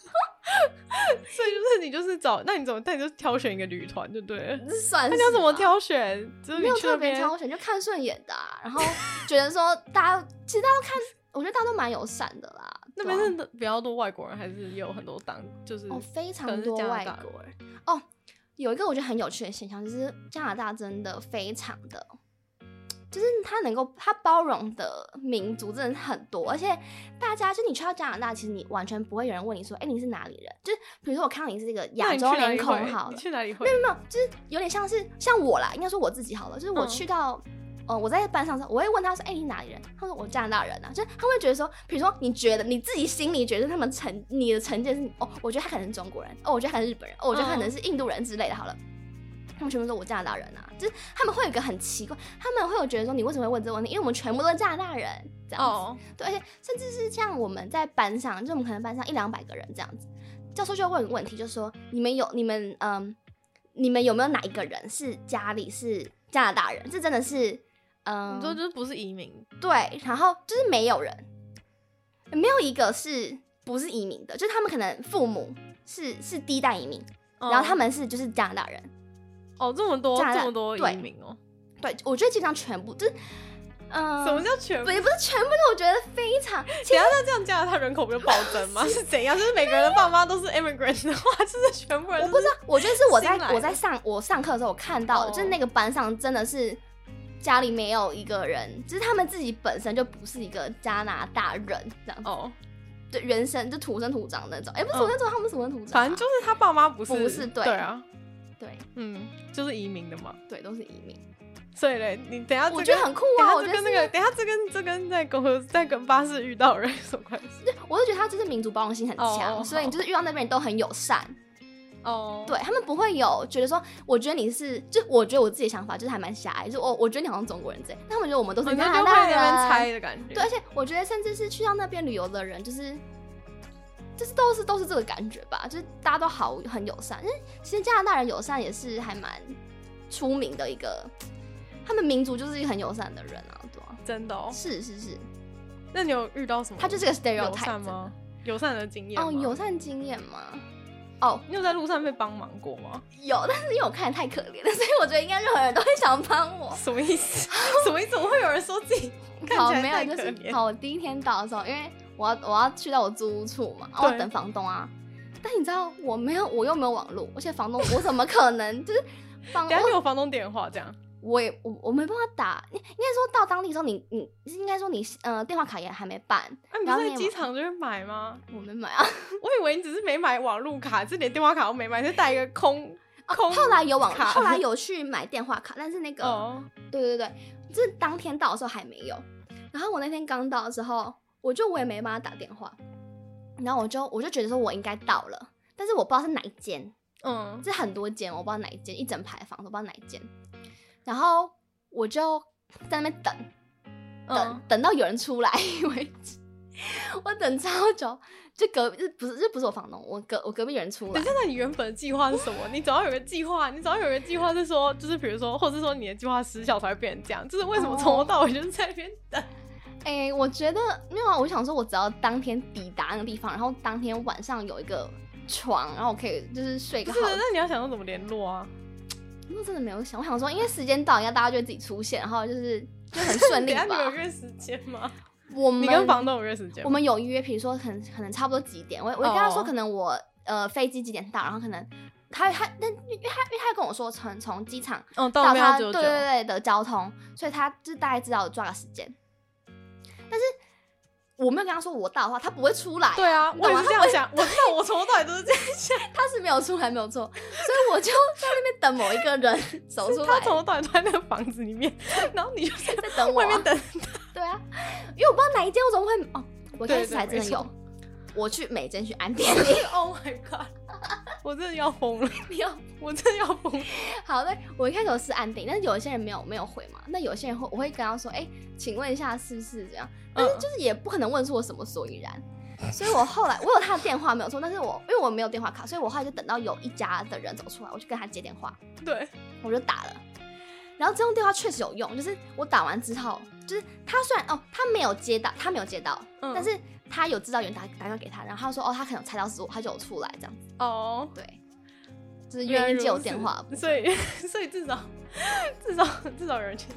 (laughs)
所以就是你就是找，那你怎么，那你就挑选一个旅团，对不
对？
那你要怎么挑选？就是
没有特别挑选，就看顺眼的，啊，然后觉得说大家其实大家都看，我觉得大家都蛮友善的啦。
那边是比较多外国人，还是有很多当就是
哦，非常多外国人哦。有一个我觉得很有趣的现象，就是加拿大真的非常的。就是他能够，他包容的民族真的很多，而且大家就你去到加拿大，其实你完全不会有人问你说，哎、欸，你是哪里人？就是比如说我看到你是一个亚洲脸孔，好了，
你去哪里会？
没有没有，就是有点像是像我啦，应该说我自己好了，就是我去到，嗯、呃，我在班上时候，我会问他说，哎、欸，你哪里人？他说我加拿大人啊，就是他会觉得说，比如说你觉得你自己心里觉得他们成你的成见是，哦，我觉得他可能是中国人，哦，我觉得他是日本人，哦，我觉得他可能是印度人之类的，好了。他们全部说我加拿大人啊，就是他们会有一个很奇怪，他们会有觉得说你为什么会问这个问题？因为我们全部都是加拿大人这样子，oh. 对，而且甚至是像我们在班上，就我们可能班上一两百个人这样子，教授就会问一个问题，就是说你们有你们嗯，你们有没有哪一个人是家里是加拿大人？这真的是嗯，
你说就是不是移民？
对，然后就是没有人，没有一个是不是移民的，就是他们可能父母是是第一代移民，oh. 然后他们是就是加拿大人。
哦，这么多这么多移民哦，
对，我觉得基本上全部就是，嗯，
什么叫全部？
也不是全部，是我觉得非常。
其实他这样加拿大人口不就暴增吗？(laughs) 是怎样？就是每个人的爸妈都是 immigrant 的话，(laughs) 就是全部人。
我不知道，我觉得是我在我在上我上课的时候，我看到的，就是那个班上真的是家里没有一个人，就是他们自己本身就不是一个加拿大人这样哦，对，原生就土生土长那种，哎，不是土生土长，他们土生土长，
反正就是他爸妈不是，
不是对
啊。
对，
嗯，就是移民的嘛，
对，都是移民。
所以嘞，你等下
我觉得很酷啊，我觉得跟那个，
等下这跟这跟在公和在跟巴士遇到人有什么关系？
对，(laughs) 我就觉得他就是民族包容性很强，所以你就是遇到那边人都很友善。
哦，
对他们不会有觉得说，我觉得你是，就我觉得我自己的想法就是还蛮狭隘，就我我觉得你好像中国人这样，他们觉得我们都是加拿大人，
猜的感觉。
对，而且我觉得甚至是去到那边旅游的人，就是。就是都是都是这个感觉吧，就是大家都好很友善，因为其实加拿大人友善也是还蛮出名的一个，他们民族就是一个很友善的人啊，对啊，
真的哦，
是是是。
那你有遇到什么？
他就是个 stereotype
友善吗？友善的经验
哦，友善经验吗？哦，
你有在路上被帮忙过吗？
有，但是因为我看得太可怜了，所以我觉得应该任何人都会想帮我。
什么意思？(laughs) 什么意思？怎么会有人说自己看起来太可怜？
好，没有，就是好，我第一天到的时候，因为。我要我要去到我租屋处嘛，然后等房东啊。但你知道我没有，我又没有网络，而且房东我怎么可能 (laughs) 就是房？
等下你有房东电话这样？
我也我我没办法打，应该说到当地时候你你应该说你呃电话卡也还没办。
那你不是在机场就是买吗？
我没买啊，(laughs)
我以为你只是没买网络卡，是连电话卡都没买，就带一个空空。
后来有网卡，(laughs) 后来有去买电话卡，但是那个对对对对，就是当天到的时候还没有。然后我那天刚到的时候，我就我也没帮他打电话，然后我就我就觉得说我应该到了，但是我不知道是哪一间，嗯，是很多间，我不知道哪一间，一整排房我不知道哪一间，然后我就在那边等，等、嗯、等到有人出来 (laughs) 为止，我等超久。就隔壁不是就不是我房东，我隔我隔壁有人出来。
等下，那你原本的计划是什么？你总要有个计划，你总要有个计划是说，就是比如说，或者是说你的计划失效才会变成这样。就是为什么从头到尾就是在那边等？
哎、欸，我觉得没有啊，我想说，我只要当天抵达那个地方，然后当天晚上有一个床，然后我可以就是睡个好。
是，那你要想说怎么联络啊？(tsk)
那真的没有想，我想说，因为时间到，应该大家就会自己出现，然后就是就很顺利 (laughs) 吧。
你有约时间吗？
我们
你跟房东有约时间？
我们有约，比如说可能可能差不多几点，我我跟他说可能我、oh. 呃飞机几点到，然后可能他他那因为他因为他跟我说从从机场到他、oh, 对对对的交通，所以他就大概知道我抓个时间。但是我没有跟他说我到的话，他不会出来、啊。
对啊，我也是这样想。我知道 (laughs) 我从头到尾都是这样想，(laughs)
他是没有出来没有错，所以我就在那边等某一个人走出来。
他从头到尾都在那个房子里面，然后你就在等我、啊、外面等。
对啊，因为我不知道哪一间，我怎么会哦？我开始才真的有，我去每间去安电铃。(laughs)
Oh my god！(laughs) 我真的要疯了，(laughs)
你要，(laughs)
我真的要疯。
好的，我一开始是安定，但是有一些人没有没有回嘛。那有些人会，我会跟他说：“哎、欸，请问一下是不是这样？”但是就是也不可能问出我什么所以然。嗯、所以我后来我有他的电话没有错，但是我因为我没有电话卡，所以我后来就等到有一家的人走出来，我就跟他接电话。
对，
我就打了。然后这通电话确实有用，就是我打完之后，就是他虽然哦，他没有接到，他没有接到，嗯、但是他有知道有人打打电话给他，然后他说哦，他可能猜到是我，他就有出来这样子。哦，对，就是愿意接我电话，
所以 (laughs) 所以至少 (laughs) 至少至少有人去。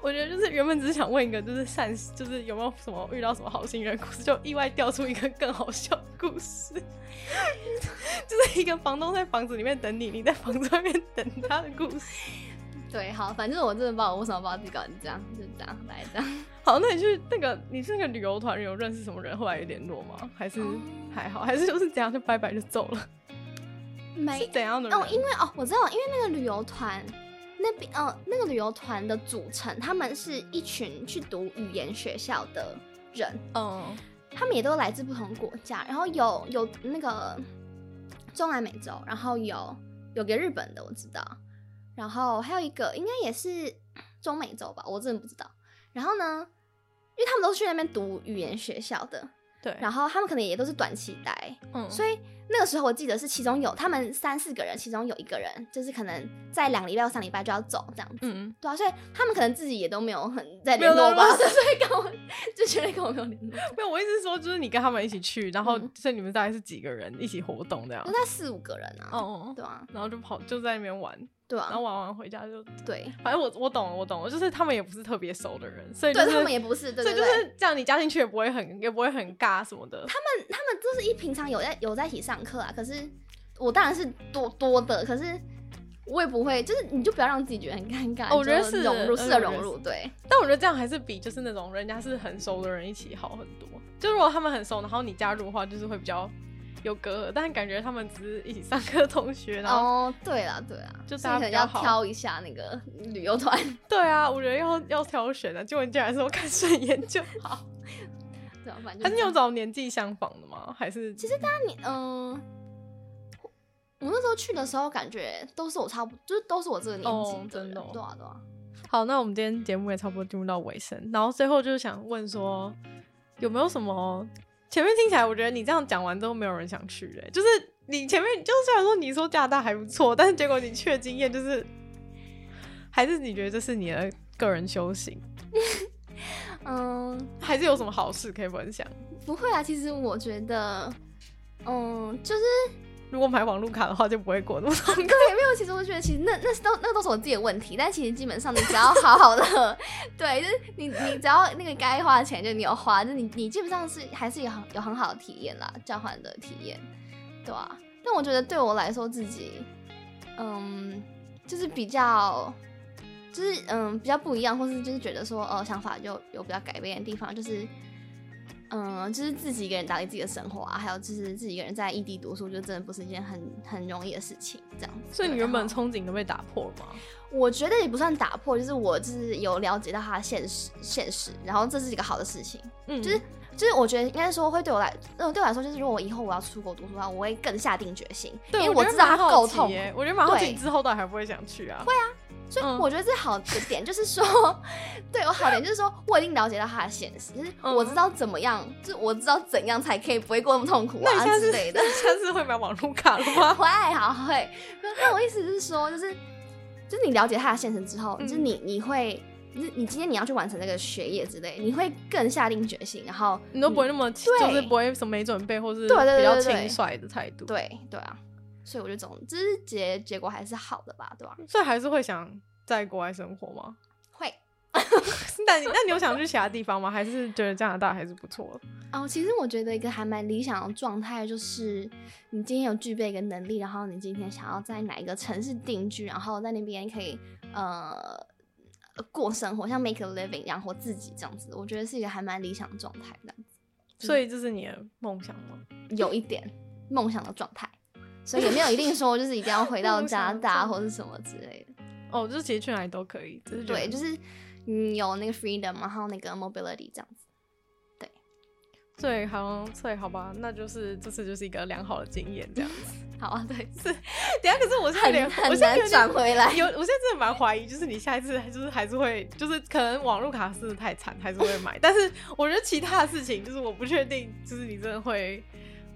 我觉得就是原本只是想问一个，就是善，就是有没有什么遇到什么好心人故事，就意外掉出一个更好笑的故事，(laughs) 就是一个房东在房子里面等你，你在房子外面等他的故事。
对，好，反正我真的不知道我为什么把自己搞成这样，就是这样来这样。(laughs)
好，那你去那个，你是那个旅游团有认识什么人，后来有联络吗？还是还好，还是就是这样就拜拜就走了？
没
怎样的人
哦，因为哦，我知道，因为那个旅游团那边，哦，那个旅游团的组成，他们是一群去读语言学校的人，嗯，他们也都来自不同国家，然后有有那个中南美洲，然后有有个日本的，我知道。然后还有一个应该也是中美洲吧，我真的不知道。然后呢，因为他们都是去那边读语言学校的，
对。
然后他们可能也都是短期待，嗯。所以那个时候我记得是其中有他们三四个人，其中有一个人就是可能在两个礼拜或三礼拜就要走这样子，嗯。对啊，所以他们可能自己也都没有很在联络吧，所以跟我就觉得跟我没有联络。
没有，我意思是说就是你跟他们一起去，然后所以你们大概是几个人一起活动这样？
就在四五个人啊，哦，对啊，
然后就跑就在那边玩。
对啊，
然后玩完回家就
对，
反正我我懂了，我懂了，就是他们也不是特别熟的人，所以、就是、
对他们也不是，对对对，
所以就是这样，你加进去也不会很也不会很尬什么的。
他们他们就是一平常有在有在一起上课啊，可是我当然是多多的，可是我也不会，就是你就不要让自己觉得很尴尬。
我觉得是
融入，是的融入，对。
但我觉得这样还是比就是那种人家是很熟的人一起好很多。就如果他们很熟，然后你加入的话，就是会比较。有隔阂，但感觉他们只是一起上课同学，然后
哦，对啦，对啦，就大家要挑一下那个旅游团。(laughs)
对啊，我觉得要要挑选的，结果你竟然说看顺眼就好。
对啊，反正
还是你有找年纪相仿的吗？还是
其实大家你嗯，我那时候去的时候感觉都是我差不多，就是都是我这个年纪、哦，真的、哦，对啊，对啊。
好，那我们今天节目也差不多进入到尾声，然后最后就是想问说，有没有什么？前面听起来，我觉得你这样讲完之后，没有人想去哎、欸。就是你前面，就是虽然说你说加拿大还不错，但是结果你去的经验就是，还是你觉得这是你的个人修行？(laughs) 嗯，还是有什么好事可以分享？
不会啊，其实我觉得，嗯，就是。
如果买网路卡的话，就不会过那么痛苦。(laughs) 对，
没有。其实我觉得，其实那那都那都是我自己的问题。但其实基本上，你只要好好的，对，就是你你只要那个该花的钱，就你有花，就你你基本上是还是有很有很好的体验啦，交换的体验，对、啊？但我觉得对我来说，自己嗯，就是比较就是嗯比较不一样，或是就是觉得说呃想法就有比较改变的地方，就是嗯，就是自己一个人打理自己的生活啊，还有就是自己一个人在异地读书，就真的不是一件很很容易的事情，这样子。
所以你原本憧憬都被打破了吗？
我觉得也不算打破，就是我就是有了解到他的现实现实，然后这是一个好的事情。嗯，就是就是我觉得应该说会对我来，嗯，对我来说就是如果我以后我要出国读书的话，我会更下定决心，
对，
因为我知道他够痛。
我觉得蛮好奇之后到底还不会想去啊？
会啊。所以我觉得这好的点就是说，(laughs) 嗯、对我好点就是说，我已经了解到他的现实，就是我知道怎么样，嗯、就是我知道怎样才可以不会过那么痛苦啊之类的。
下次会买网络卡了吗？(laughs)
会，好会。那我意思是说，就是就是你了解他的现实之后，嗯、就是你你会，你你今天你要去完成那个学业之类，你会更下定决心，然后
你都不会那么就是不会什么没准备，或是比较轻率的态度。
对对啊。所以我觉得总之结结果还是好的吧，对吧？
所以还是会想在国外生活吗？
会。(laughs)
那你那你有想去 (laughs) 其他地方吗？还是觉得加拿大还是不错？
哦，其实我觉得一个还蛮理想的状态就是，你今天有具备一个能力，然后你今天想要在哪一个城市定居，然后在那边可以呃过生活，像 make a living 养活自己这样子，我觉得是一个还蛮理想的状态这样子。
所以这是你的梦想吗？
有一点梦想的状态。所以也没有一定说就是一定要回到 (laughs) 加拿大或是什么之类的。
哦，就是其实去哪里都可以，就是
对，就是你有那个 freedom，然后那个 mobility 这样子。对，
对，好，对，好吧，那就是这次就是一个良好的经验，这样子。(laughs)
好啊，对，
是。等下，可是我现在有点
很难转回来。
有，我现在真的蛮怀疑，就是你下一次就是还是会，就是可能网络卡是太惨，还是会买。但是我觉得其他的事情，就是我不确定，就是你真的会。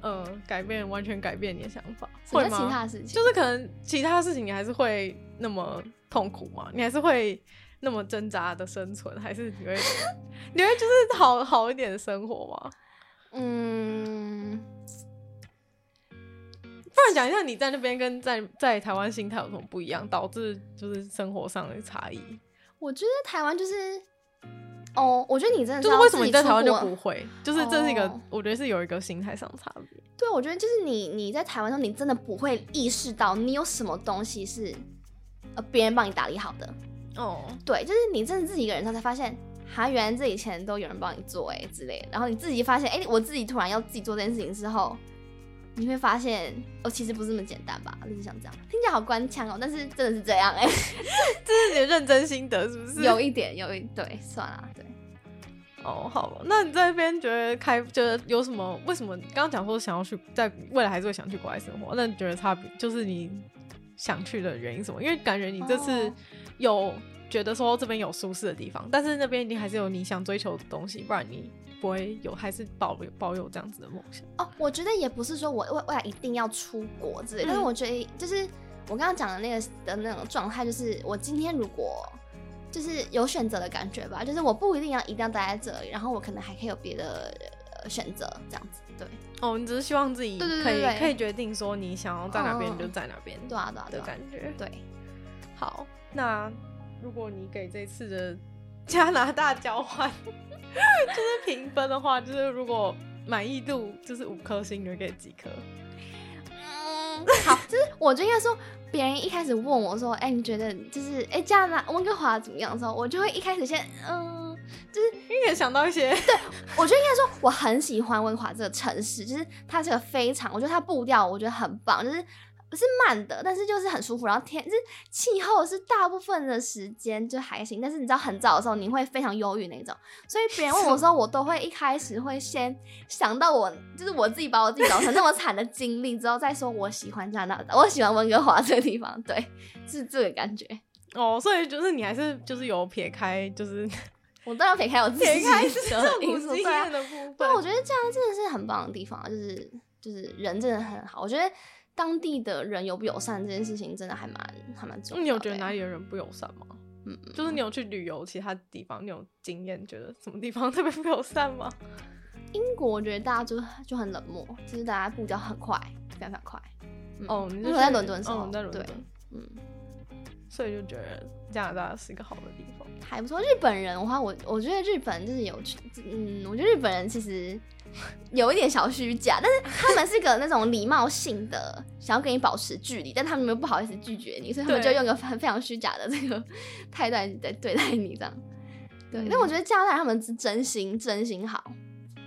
嗯，改变完全改变你的想法，会吗？
其他事情
就是可能其他事情你还是会那么痛苦吗？你还是会那么挣扎的生存，还是你会 (laughs) 你会就是好好一点的生活吗？嗯，不然讲一下你在那边跟在在台湾心态有什么不一样，导致就是生活上的差异？
我觉得台湾就是。哦，我觉得你真的
就是为什么你在台湾就不会？就是这是一个，哦、我觉得是有一个心态上的差别。
对，我觉得就是你你在台湾的时候，你真的不会意识到你有什么东西是呃别人帮你打理好的。哦，对，就是你真的自己一个人他才发现，哈，原来这以前都有人帮你做哎之类的。然后你自己发现，哎、欸，我自己突然要自己做这件事情之后，你会发现哦，其实不是那么简单吧？就是像这样，听起来好官腔哦，但是真的是这样哎，(laughs)
这是你的认真心得是不是？
有一点，有一对，算了，对。
哦，好了，那你在那边觉得开觉得有什么？为什么刚刚讲说想要去，在未来还是会想去国外生活？那你觉得差别就是你想去的原因什么？因为感觉你这次有觉得说这边有舒适的地方，但是那边一定还是有你想追求的东西，不然你不会有还是保留保有这样子的梦想。
哦，我觉得也不是说我未未来一定要出国之类，嗯、但是我觉得就是我刚刚讲的那个的那种状态，就是我今天如果。就是有选择的感觉吧，就是我不一定要一定要待在这里，然后我可能还可以有别的选择，这样子。对，
哦，你只是希望自己可以可以决定说你想要在哪边就在哪边，
对啊对啊
的感觉。
对，
好，那如果你给这次的加拿大交换 (laughs) 就是评分的话，就是如果满意度就是五颗星，你会给几颗？
嗯，好，就是我就应该说。别人一开始问我说：“哎、欸，你觉得就是哎，加拿大温哥华怎么样？”的时候，我就会一开始先嗯，就是
应该想到一些。(laughs)
对，我觉得应该说我很喜欢温哥华这个城市，就是它这个非常，我觉得它步调我觉得很棒，就是。不是慢的，但是就是很舒服。然后天，就是气候是大部分的时间就还行，但是你知道很早的时候你会非常忧郁那种。所以别人问我的时候，我都会一开始会先想到我，就是我自己把我自己搞成那么惨的经历之后再说我喜欢加拿大，我喜欢温哥华这个地方，对，是这个感觉。
哦，所以就是你还是就是有撇开，就是
我当然撇开我自己的 (laughs)
撇开这种经验的部分。
对，我觉得这样真的是很棒的地方，就是就是人真的很好，我觉得。当地的人友不友善这件事情真的还蛮还蛮重要的。
你有觉得哪里的人不友善吗？嗯，就是你有去旅游其他地方，你有经验觉得什么地方 (laughs) 特别不友善吗？
英国我觉得大家就就很冷漠，就是大家步调很快，非常非常快。嗯、哦，你是在伦敦是吗？
哦，在伦敦。
对，嗯。
所以就觉得加拿大是一个好的地方，
还不错。日本人的话，我我觉得日本就是有趣，嗯，我觉得日本人其实 (laughs) 有一点小虚假，但是他们是个那种礼貌性的，想要跟你保持距离，但他们又不好意思拒绝你，所以他们就用一个很非常虚假的这个 (laughs) 态度在对待你这样。对，但我觉得加拿大他们是真心真心好，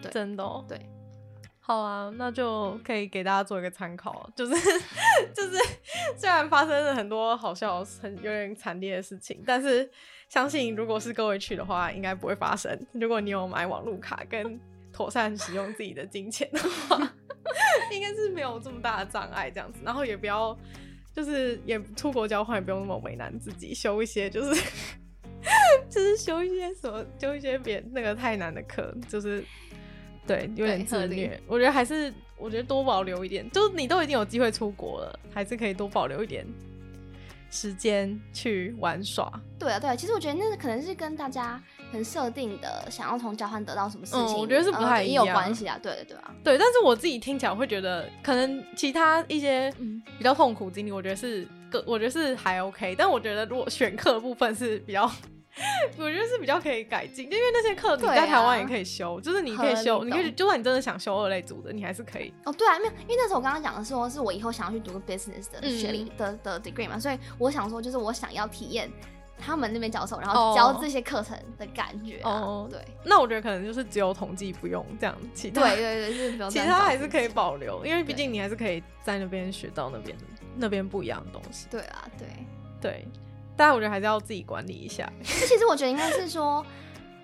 对，
真的、哦，
对。
好啊，那就可以给大家做一个参考，就是 (laughs) 就是，虽然发生了很多好笑、很有点惨烈的事情，但是相信如果是各位去的话，应该不会发生。如果你有买网路卡跟妥善使用自己的金钱的话，应该是没有这么大的障碍这样子。然后也不要，就是也出国交换也不用那么为难自己，修一些就是 (laughs) 就是修一些什么，修一些别那个太难的课，就是。对，有点自虐。我觉得还是，我觉得多保留一点，就是你都已经有机会出国了，还是可以多保留一点时间去玩耍。
对啊，对啊，其实我觉得那可能是跟大家很设定的，想要从交换得到什么事情，
嗯、我觉得是不太一样，
也有关系啊。对对啊，
对。但是我自己听起来会觉得，可能其他一些比较痛苦经历，我觉得是个，我觉得是还 OK。但我觉得如果选课的部分是比较。(laughs) 我觉得是比较可以改进，因为那些课你在台湾也可以修，啊、就是你可以修，你可以就算你真的想修二类组的，你还是可以。
哦，对啊，没有，因为那时候我刚刚讲的说是我以后想要去读个 business 的学历的、嗯、的 degree 嘛，所以我想说就是我想要体验他们那边教授，然后教这些课程的感觉、啊。哦，对。
那我觉得可能就是只有统计不用这样，其他
对对对，就是。
其他还是可以保留，因为毕竟你还是可以在那边学到那边那边不一样的东西。
对啊，对
对。但我觉得还是要自己管理一下。
这其实我觉得应该是说，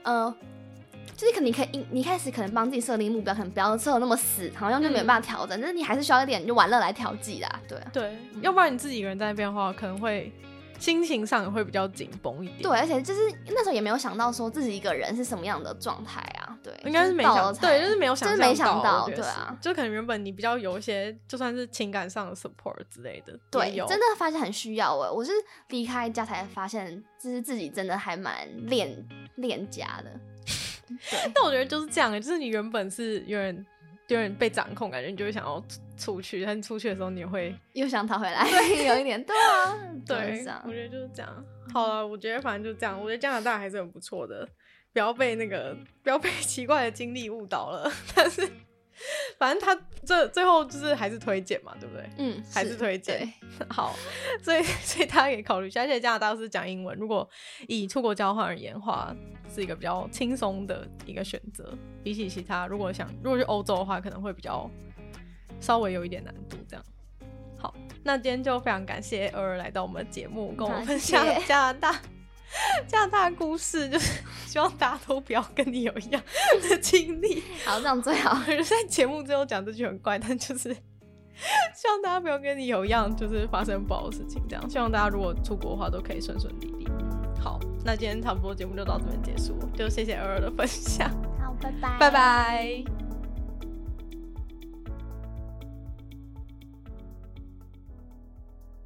呃，就是可能你可以你一开始可能帮自己设定目标，可能不要设的那么死，好像就没办法调整。嗯、但是你还是需要一点就玩乐来调剂啦，对啊。
对，要不然你自己一个人在那边的话，可能会。心情上也会比较紧绷一点，
对，而且就是那时候也没有想到说自己一个人是什么样的状态啊，对，
应该是没想到，对，就是没有想，
就是没想到，对啊，
就可能原本你比较有一些，就算是情感上的 support 之类的，
对，真的发现很需要哎，我是离开家才发现，就是自己真的还蛮恋恋家的，(laughs) 对，
但我觉得就是这样，就是你原本是有点有点被掌控，感觉你就会想要。出去，但出去的时候你会 (laughs)
又想逃回来，对，有一点，对啊，(laughs)
对，我觉得就是这样。好了，我觉得反正就这样。我觉得加拿大还是很不错的，不要被那个不要被 (laughs) 奇怪的经历误导了。(laughs) 但是反正他这最后就是还是推荐嘛，对不对？
嗯，
还是推荐。(laughs) 好，所以所以大家可以考虑一下。而且加拿大是讲英文，如果以出国交换而言的话，是一个比较轻松的一个选择。比起其他，如果想如果去欧洲的话，可能会比较。稍微有一点难度，这样。好，那今天就非常感谢尔尔来到我们的节目，跟我们分享加拿大 (laughs) 加拿大的故事，就是希望大家都不要跟你有一样的经历。
好，这样最好。(laughs)
在节目最后讲这句很怪，但就是 (laughs) 希望大家不要跟你有一样，就是发生不好的事情。这样，希望大家如果出国的话，都可以顺顺利利。好，那今天差不多节目就到这边结束，就谢谢二二的分享。
好，拜拜，
拜拜。